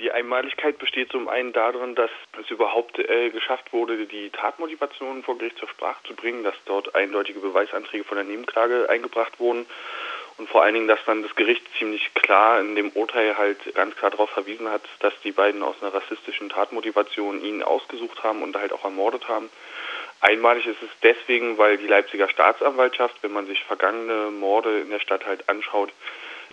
Die Einmaligkeit besteht zum einen darin, dass es überhaupt äh, geschafft wurde, die Tatmotivation vor Gericht zur Sprache zu bringen, dass dort eindeutige Beweisanträge von der Nebenklage eingebracht wurden und vor allen Dingen, dass dann das Gericht ziemlich klar in dem Urteil halt ganz klar darauf verwiesen hat, dass die beiden aus einer rassistischen Tatmotivation ihn ausgesucht haben und halt auch ermordet haben. Einmalig ist es deswegen, weil die Leipziger Staatsanwaltschaft, wenn man sich vergangene Morde in der Stadt halt anschaut,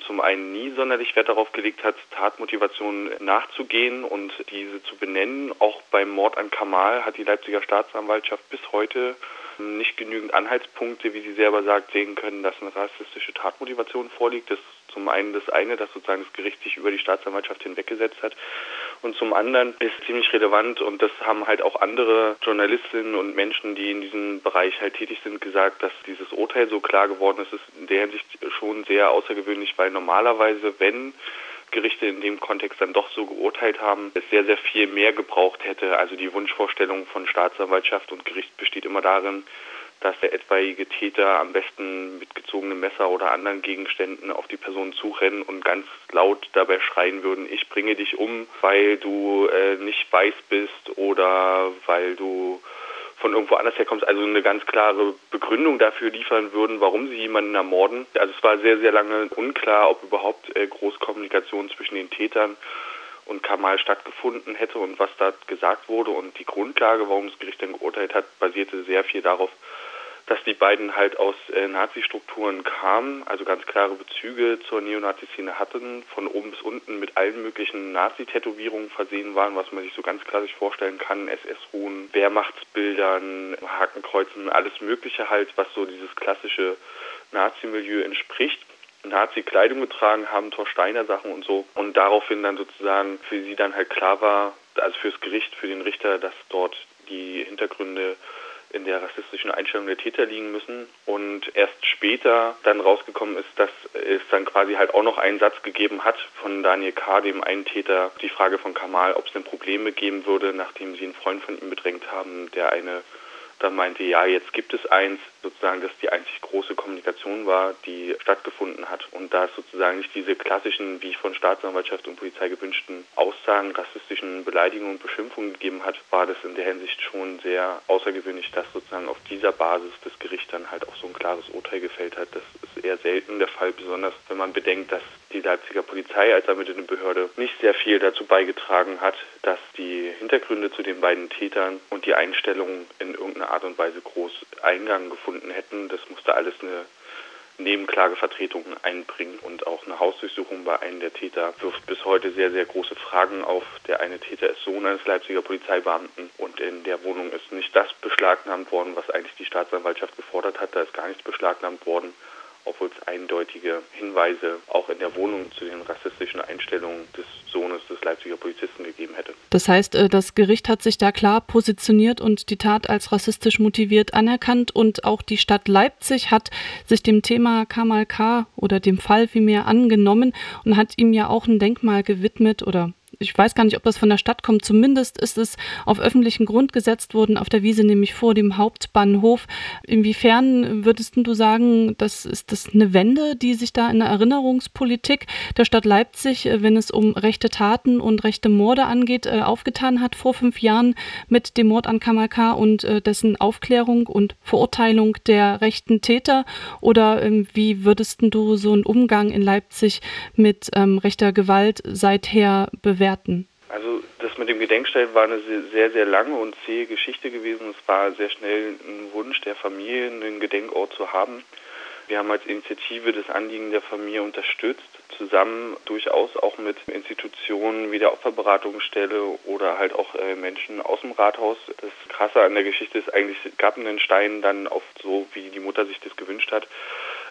zum einen nie sonderlich Wert darauf gelegt hat, Tatmotivationen nachzugehen und diese zu benennen. Auch beim Mord an Kamal hat die Leipziger Staatsanwaltschaft bis heute nicht genügend Anhaltspunkte, wie sie selber sagt, sehen können, dass eine rassistische Tatmotivation vorliegt. Das ist zum einen das eine, dass sozusagen das Gericht sich über die Staatsanwaltschaft hinweggesetzt hat. Und zum anderen ist ziemlich relevant, und das haben halt auch andere Journalistinnen und Menschen, die in diesem Bereich halt tätig sind, gesagt, dass dieses Urteil so klar geworden ist, ist in der Hinsicht schon sehr außergewöhnlich, weil normalerweise, wenn Gerichte in dem Kontext dann doch so geurteilt haben, es sehr, sehr viel mehr gebraucht hätte. Also die Wunschvorstellung von Staatsanwaltschaft und Gericht besteht immer darin, dass der etwaige Täter am besten mit gezogenem Messer oder anderen Gegenständen auf die Person zurennen und ganz laut dabei schreien würden, ich bringe dich um, weil du äh, nicht weiß bist oder weil du von irgendwo anders herkommst, also eine ganz klare Begründung dafür liefern würden, warum sie jemanden ermorden. Also es war sehr, sehr lange unklar, ob überhaupt äh, Großkommunikation zwischen den Tätern und Kamal stattgefunden hätte und was da gesagt wurde. Und die Grundlage, warum das Gericht dann geurteilt hat, basierte sehr viel darauf, dass die beiden halt aus äh, Nazi-Strukturen kamen, also ganz klare Bezüge zur Neonazi-Szene hatten, von oben bis unten mit allen möglichen Nazi-Tätowierungen versehen waren, was man sich so ganz klar sich vorstellen kann, SS-Ruhen, Wehrmachtsbildern, Hakenkreuzen, alles Mögliche halt, was so dieses klassische Nazi-Milieu entspricht. Nazi-Kleidung getragen haben, Torsteiner Sachen und so. Und daraufhin dann sozusagen für sie dann halt klar war, also fürs Gericht, für den Richter, dass dort die Hintergründe in der rassistischen Einstellung der Täter liegen müssen. Und erst später dann rausgekommen ist, dass es dann quasi halt auch noch einen Satz gegeben hat von Daniel K., dem einen Täter, die Frage von Kamal, ob es denn Probleme geben würde, nachdem sie einen Freund von ihm bedrängt haben, der eine dann meinte, ja, jetzt gibt es eins, sozusagen, dass die einzig große Kommunikation war, die stattgefunden hat. Und da es sozusagen nicht diese klassischen, wie von Staatsanwaltschaft und Polizei gewünschten Aussagen, rassistischen Beleidigungen und Beschimpfungen gegeben hat, war das in der Hinsicht schon sehr außergewöhnlich, dass sozusagen auf dieser Basis das Gericht dann halt auch so ein klares Urteil gefällt hat. Das ist eher selten der Fall, besonders wenn man bedenkt, dass die Leipziger Polizei als ermittelnde Behörde nicht sehr viel dazu beigetragen hat, dass die Hintergründe zu den beiden Tätern und die Einstellung in irgendeiner Art und Weise groß Eingang gefunden hätten. Das musste alles eine Nebenklagevertretung einbringen und auch eine Hausdurchsuchung bei einem der Täter wirft bis heute sehr, sehr große Fragen auf. Der eine Täter ist Sohn eines Leipziger Polizeibeamten und in der Wohnung ist nicht das beschlagnahmt worden, was eigentlich die Staatsanwaltschaft gefordert hat. Da ist gar nichts beschlagnahmt worden obwohl es eindeutige Hinweise auch in der Wohnung zu den rassistischen Einstellungen des Sohnes des Leipziger Polizisten gegeben hätte. Das heißt, äh, das Gericht hat sich da klar positioniert und die Tat als rassistisch motiviert anerkannt und auch die Stadt Leipzig hat sich dem Thema Kamal K. oder dem Fall vielmehr angenommen und hat ihm ja auch ein Denkmal gewidmet oder ich weiß gar nicht, ob das von der Stadt kommt. Zumindest ist es auf öffentlichen Grund gesetzt worden, auf der Wiese, nämlich vor dem Hauptbahnhof. Inwiefern würdest du sagen, das ist das eine Wende, die sich da in der Erinnerungspolitik der Stadt Leipzig, äh, wenn es um rechte Taten und rechte Morde angeht, äh, aufgetan hat vor fünf Jahren mit dem Mord an Kamal K. und äh, dessen Aufklärung und Verurteilung der rechten Täter? Oder ähm, wie würdest du so einen Umgang in Leipzig mit ähm, rechter Gewalt seither bewerten? Bewerten? Also das mit dem Gedenkstein war eine sehr, sehr lange und zähe Geschichte gewesen. Es war sehr schnell ein Wunsch der Familie, einen Gedenkort zu haben. Wir haben als Initiative das Anliegen der Familie unterstützt, zusammen durchaus auch mit Institutionen wie der Opferberatungsstelle oder halt auch äh, Menschen aus dem Rathaus. Das Krasse an der Geschichte ist eigentlich, es gab einen Stein dann oft so, wie die Mutter sich das gewünscht hat.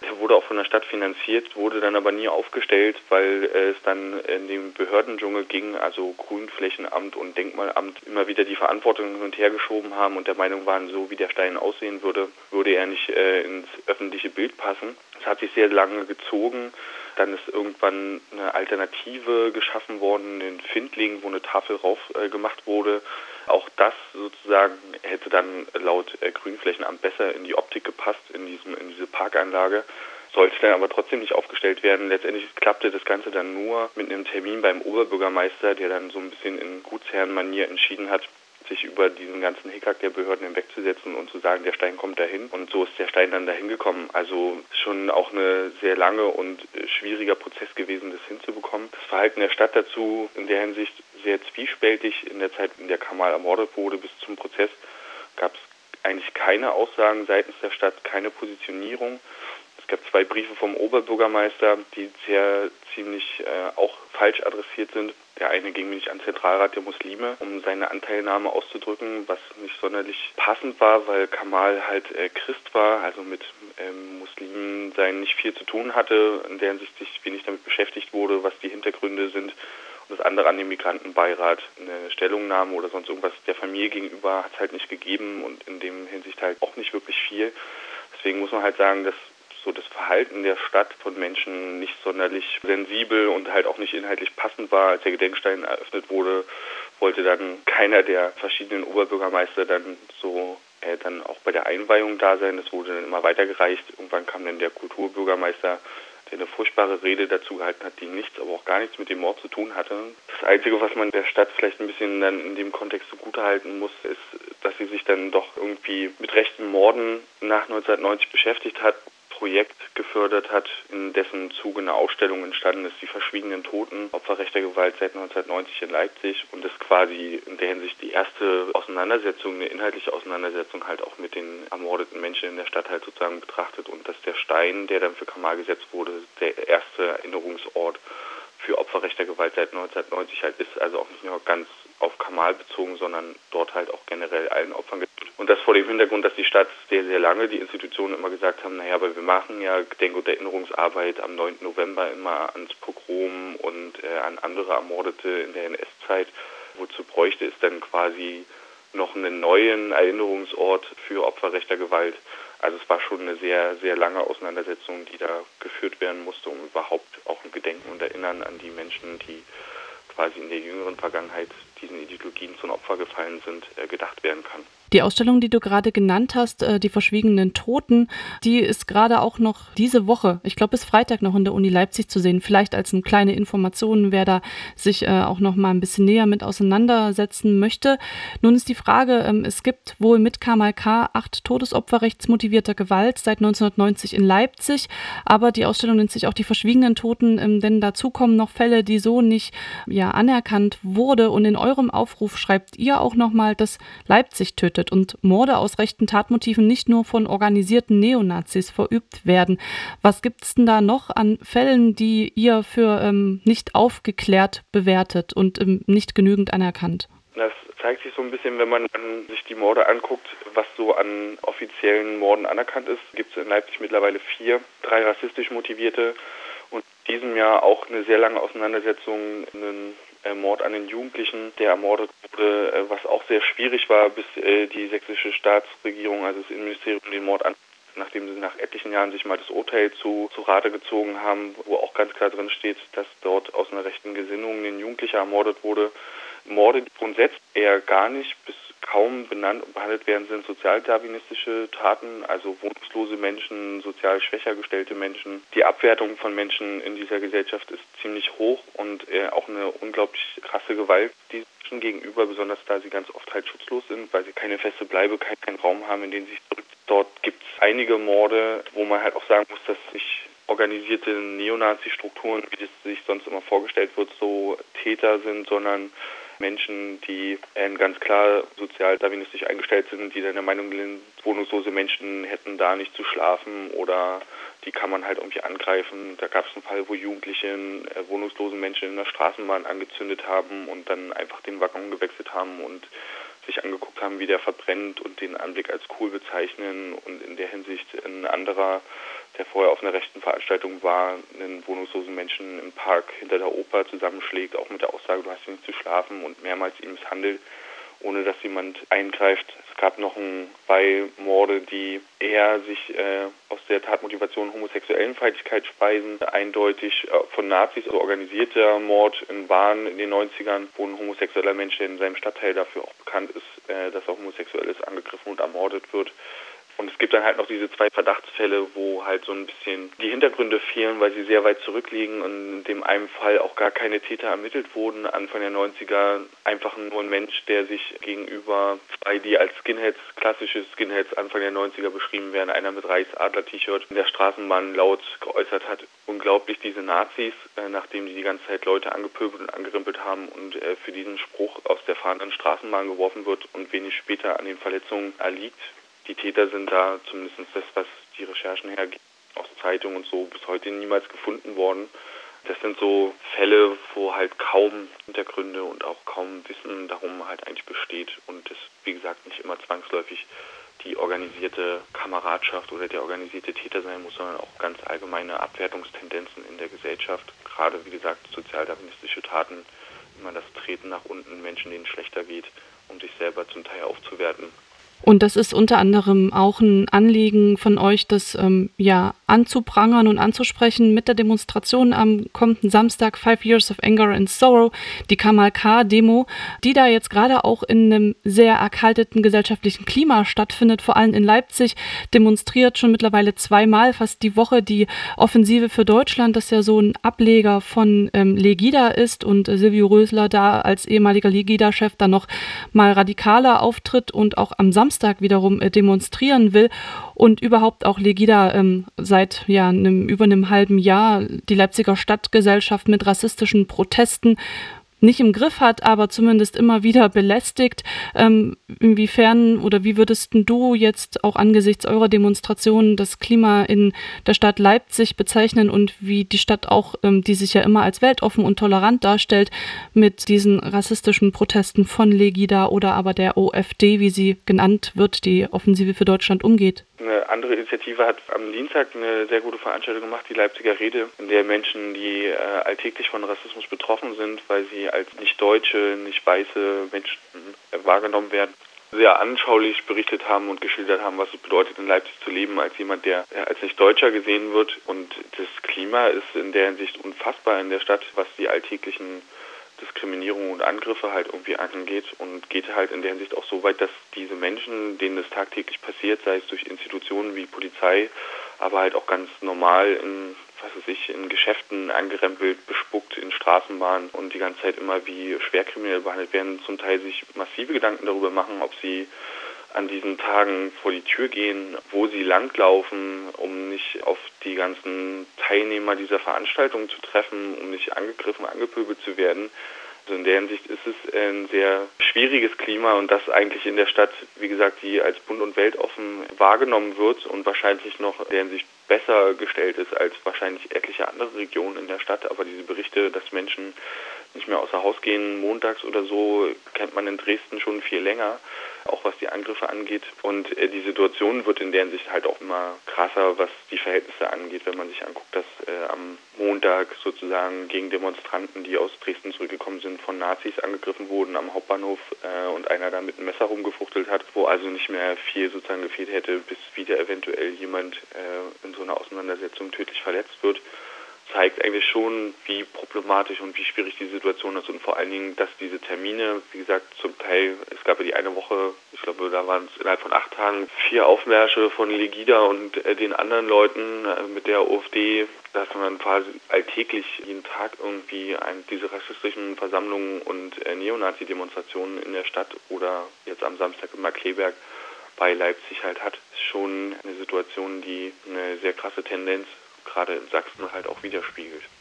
Der wurde auch von der Stadt finanziert, wurde dann aber nie aufgestellt, weil es dann in den Behördendschungel ging, also Grünflächenamt und Denkmalamt immer wieder die Verantwortung hin und her geschoben haben und der Meinung waren, so wie der Stein aussehen würde, würde er nicht äh, ins öffentliche Bild passen. Es hat sich sehr lange gezogen. Dann ist irgendwann eine Alternative geschaffen worden in Findlingen, wo eine Tafel rauf äh, gemacht wurde. Auch das sozusagen hätte dann laut äh, Grünflächenamt besser in die Optik gepasst, in, diesem, in diese Parkanlage. sollte dann aber trotzdem nicht aufgestellt werden. Letztendlich klappte das Ganze dann nur mit einem Termin beim Oberbürgermeister, der dann so ein bisschen in Gutsherrenmanier entschieden hat, sich über diesen ganzen Hickhack der Behörden hinwegzusetzen und zu sagen, der Stein kommt dahin. Und so ist der Stein dann dahin gekommen. Also schon auch eine sehr lange und äh, schwieriger Prozess gewesen, das hinzubekommen. Das Verhalten der Stadt dazu in der Hinsicht sehr zwiespältig. In der Zeit, in der Kamal ermordet wurde, bis zum Prozess gab es eigentlich keine Aussagen seitens der Stadt, keine Positionierung. Es gab zwei Briefe vom Oberbürgermeister, die sehr ziemlich äh, auch falsch adressiert sind. Der eine ging nämlich an Zentralrat der Muslime, um seine Anteilnahme auszudrücken, was nicht sonderlich passend war, weil Kamal halt äh, Christ war, also mit ähm, Muslimen sein nicht viel zu tun hatte, in der sich wenig damit beschäftigt wurde, was die Hintergründe sind. Und das andere an den Migrantenbeirat, eine Stellungnahme oder sonst irgendwas der Familie gegenüber hat es halt nicht gegeben und in dem Hinsicht halt auch nicht wirklich viel. Deswegen muss man halt sagen, dass so das Verhalten der Stadt von Menschen nicht sonderlich sensibel und halt auch nicht inhaltlich passend war. Als der Gedenkstein eröffnet wurde, wollte dann keiner der verschiedenen Oberbürgermeister dann so äh, dann auch bei der Einweihung da sein. Das wurde dann immer weitergereicht. Irgendwann kam dann der Kulturbürgermeister der eine furchtbare Rede dazu gehalten hat, die nichts, aber auch gar nichts mit dem Mord zu tun hatte. Das Einzige, was man der Stadt vielleicht ein bisschen dann in dem Kontext zugutehalten muss, ist, dass sie sich dann doch irgendwie mit rechten Morden nach 1990 beschäftigt hat, Projekt gefördert hat, in dessen Zuge eine Ausstellung entstanden ist, die verschwiegenen Toten, Opfer rechter Gewalt seit 1990 in Leipzig und das quasi in der Hinsicht die erste Auseinandersetzung, eine inhaltliche Auseinandersetzung halt auch mit den ermordeten Menschen in der Stadt halt sozusagen betrachtet und dass der Stein, der dann für Kamal gesetzt wurde, der erste Erinnerungsort für Opfer rechter Gewalt seit 1990 halt ist, also auch nicht nur ganz auf Kamal bezogen, sondern dort halt auch generell allen Opfern. Und das vor dem Hintergrund, dass die Stadt sehr, sehr lange, die Institutionen immer gesagt haben, naja, aber wir machen ja Gedenk- und Erinnerungsarbeit am 9. November immer ans Pogrom und äh, an andere Ermordete in der NS-Zeit. Wozu bräuchte es dann quasi noch einen neuen Erinnerungsort für Opfer rechter Gewalt? Also es war schon eine sehr, sehr lange Auseinandersetzung, die da geführt werden musste, um überhaupt auch ein Gedenken und Erinnern an die Menschen, die quasi in der jüngeren Vergangenheit diesen Ideologien zum Opfer gefallen sind, äh, gedacht werden kann. Die Ausstellung, die du gerade genannt hast, äh, die verschwiegenen Toten, die ist gerade auch noch diese Woche, ich glaube bis Freitag noch in der Uni Leipzig zu sehen. Vielleicht als eine kleine Information, wer da sich äh, auch noch mal ein bisschen näher mit auseinandersetzen möchte. Nun ist die Frage, ähm, es gibt wohl mit Kamal K. acht Todesopfer rechtsmotivierter Gewalt seit 1990 in Leipzig, aber die Ausstellung nennt sich auch die verschwiegenen Toten, ähm, denn dazu kommen noch Fälle, die so nicht ja, anerkannt wurde. Und in eurem Aufruf schreibt ihr auch noch mal, dass Leipzig tötet und Morde aus rechten Tatmotiven nicht nur von organisierten Neonazis verübt werden. Was gibt es denn da noch an Fällen, die ihr für ähm, nicht aufgeklärt bewertet und ähm, nicht genügend anerkannt? Das zeigt sich so ein bisschen, wenn man sich die Morde anguckt, was so an offiziellen Morden anerkannt ist. Gibt es in Leipzig mittlerweile vier, drei rassistisch motivierte und diesem Jahr auch eine sehr lange Auseinandersetzung, einen Mord an den Jugendlichen, der ermordet wurde, äh, was auch sehr schwierig war, bis äh, die sächsische Staatsregierung, also das Innenministerium, den Mord an nachdem sie nach etlichen Jahren sich mal das Urteil zu, zu Rate gezogen haben, wo auch ganz klar drin steht, dass dort aus einer rechten Gesinnung ein Jugendlicher ermordet wurde. Morde grundsätzlich eher gar nicht bis kaum benannt und behandelt werden, sind sozialdarwinistische Taten, also wohnungslose Menschen, sozial schwächer gestellte Menschen. Die Abwertung von Menschen in dieser Gesellschaft ist ziemlich hoch und äh, auch eine unglaublich krasse Gewalt diesen Menschen gegenüber, besonders da sie ganz oft halt schutzlos sind, weil sie keine feste Bleibe, keinen Raum haben, in den sie sich zurück. Dort gibt es einige Morde, wo man halt auch sagen muss, dass sich organisierte Neonazi-Strukturen, wie das sich sonst immer vorgestellt wird, so Täter sind, sondern Menschen, die äh, ganz klar sozial darwinistisch eingestellt sind, die dann der Meinung sind, wohnungslose Menschen hätten da nicht zu schlafen oder die kann man halt irgendwie angreifen. Da gab es einen Fall, wo Jugendliche äh, wohnungslosen Menschen in der Straßenbahn angezündet haben und dann einfach den Waggon gewechselt haben und sich angeguckt haben, wie der verbrennt und den Anblick als cool bezeichnen und in der Hinsicht ein anderer der vorher auf einer rechten Veranstaltung war, einen wohnungslosen Menschen im Park hinter der Oper zusammenschlägt, auch mit der Aussage, du hast hier nicht zu schlafen und mehrmals ihn misshandelt, ohne dass jemand eingreift. Es gab noch ein, zwei Morde, die eher sich äh, der Tatmotivation homosexuellen Feindlichkeit speisen, eindeutig äh, von Nazis also organisierter Mord in Wahn in den 90ern, wo ein homosexueller Mensch, in seinem Stadtteil dafür auch bekannt ist, äh, dass er homosexuell ist, angegriffen und ermordet wird Und es gibt dann halt noch diese zwei Verdachtsfälle, wo halt so ein bisschen die Hintergründe fehlen, weil sie sehr weit zurückliegen und in dem einen Fall auch gar keine Täter ermittelt wurden. Anfang der 90er einfach nur ein Mensch, der sich gegenüber zwei, die als Skinheads, klassische Skinheads Anfang der 90er beschrieben werden, einer mit Reichsadler-T-Shirt in der Straßenbahn laut geäußert hat. Unglaublich diese Nazis, äh, nachdem die die ganze Zeit Leute angepöbelt und angerimpelt haben und äh, für diesen Spruch aus der fahrenden Straßenbahn geworfen wird und wenig später an den Verletzungen erliegt die Täter sind da, zumindest das, was die Recherchen hergeben, aus Zeitungen und so, bis heute niemals gefunden worden. Das sind so Fälle, wo halt kaum Hintergründe und auch kaum Wissen darum halt eigentlich besteht und es, wie gesagt, nicht immer zwangsläufig die organisierte Kameradschaft oder der organisierte Täter sein muss, sondern auch ganz allgemeine Abwertungstendenzen in der Gesellschaft. Gerade, wie gesagt, sozialdarwinistische Taten, immer das Treten nach unten, Menschen, denen schlechter geht, um sich selber zum Teil aufzuwerten und das ist unter anderem auch ein Anliegen von euch, das ähm, ja anzuprangern und anzusprechen mit der Demonstration am kommenden Samstag Five Years of Anger and Sorrow, die Kamal K-Demo, die da jetzt gerade auch in einem sehr erkalteten gesellschaftlichen Klima stattfindet, vor allem in Leipzig, demonstriert schon mittlerweile zweimal fast die Woche die Offensive für Deutschland, das ja so ein Ableger von ähm, Legida ist und äh, Silvio Rösler da als ehemaliger Legida-Chef dann noch mal radikaler auftritt und auch am Samstag wiederum äh, demonstrieren will und überhaupt auch Legida ähm, seit ja, einem, über einem halben Jahr die Leipziger Stadtgesellschaft mit rassistischen Protesten nicht im Griff hat, aber zumindest immer wieder belästigt. Ähm, inwiefern oder wie würdest du jetzt auch angesichts eurer Demonstrationen das Klima in der Stadt Leipzig bezeichnen und wie die Stadt auch, ähm, die sich ja immer als weltoffen und tolerant darstellt, mit diesen rassistischen Protesten von Legida oder aber der OFD, wie sie genannt wird, die Offensive für Deutschland umgeht? Eine andere Initiative hat am Dienstag eine sehr gute Veranstaltung gemacht, die Leipziger Rede, in der Menschen, die äh, alltäglich von Rassismus betroffen sind, weil sie als nicht deutsche, nicht weiße Menschen äh, wahrgenommen werden, sehr anschaulich berichtet haben und geschildert haben, was es bedeutet, in Leipzig zu leben, als jemand, der äh, als nicht Deutscher gesehen wird. Und das Klima ist in der Hinsicht unfassbar in der Stadt, was die alltäglichen Diskriminierung und Angriffe halt irgendwie angeht und geht halt in der Hinsicht auch so weit, dass diese Menschen, denen das tagtäglich passiert, sei es durch Institutionen wie Polizei, aber halt auch ganz normal in, was weiß ich, in Geschäften angerempelt, bespuckt, in Straßenbahnen und die ganze Zeit immer wie schwerkriminell behandelt werden, zum Teil sich massive Gedanken darüber machen, ob sie an diesen Tagen vor die Tür gehen, wo sie langlaufen, um nicht auf die ganzen Teilnehmer dieser Veranstaltung zu treffen, um nicht angegriffen, angepöbelt zu werden. Also in der Hinsicht ist es ein sehr schwieriges Klima und das eigentlich in der Stadt, wie gesagt, die als bunt und weltoffen wahrgenommen wird und wahrscheinlich noch in der Hinsicht besser gestellt ist als wahrscheinlich etliche andere Regionen in der Stadt. Aber diese Berichte, dass Menschen nicht mehr außer Haus gehen, montags oder so, kennt man in Dresden schon viel länger auch was die Angriffe angeht. Und äh, die Situation wird in der Hinsicht halt auch immer krasser, was die Verhältnisse angeht, wenn man sich anguckt, dass äh, am Montag sozusagen gegen Demonstranten, die aus Dresden zurückgekommen sind, von Nazis angegriffen wurden am Hauptbahnhof äh, und einer da mit einem Messer rumgefuchtelt hat, wo also nicht mehr viel sozusagen gefehlt hätte, bis wieder eventuell jemand äh, in so einer Auseinandersetzung tödlich verletzt wird zeigt eigentlich schon, wie problematisch und wie schwierig die Situation ist und vor allen Dingen, dass diese Termine, wie gesagt, zum Teil, es gab ja die eine Woche, ich glaube, da waren es innerhalb von acht Tagen vier Aufmärsche von Legida und äh, den anderen Leuten äh, mit der OFD, dass man quasi alltäglich jeden Tag irgendwie diese rassistischen Versammlungen und äh, Neonazi-Demonstrationen in der Stadt oder jetzt am Samstag in Markleberg bei Leipzig halt hat, ist schon eine Situation, die eine sehr krasse Tendenz gerade in Sachsen halt auch widerspiegelt.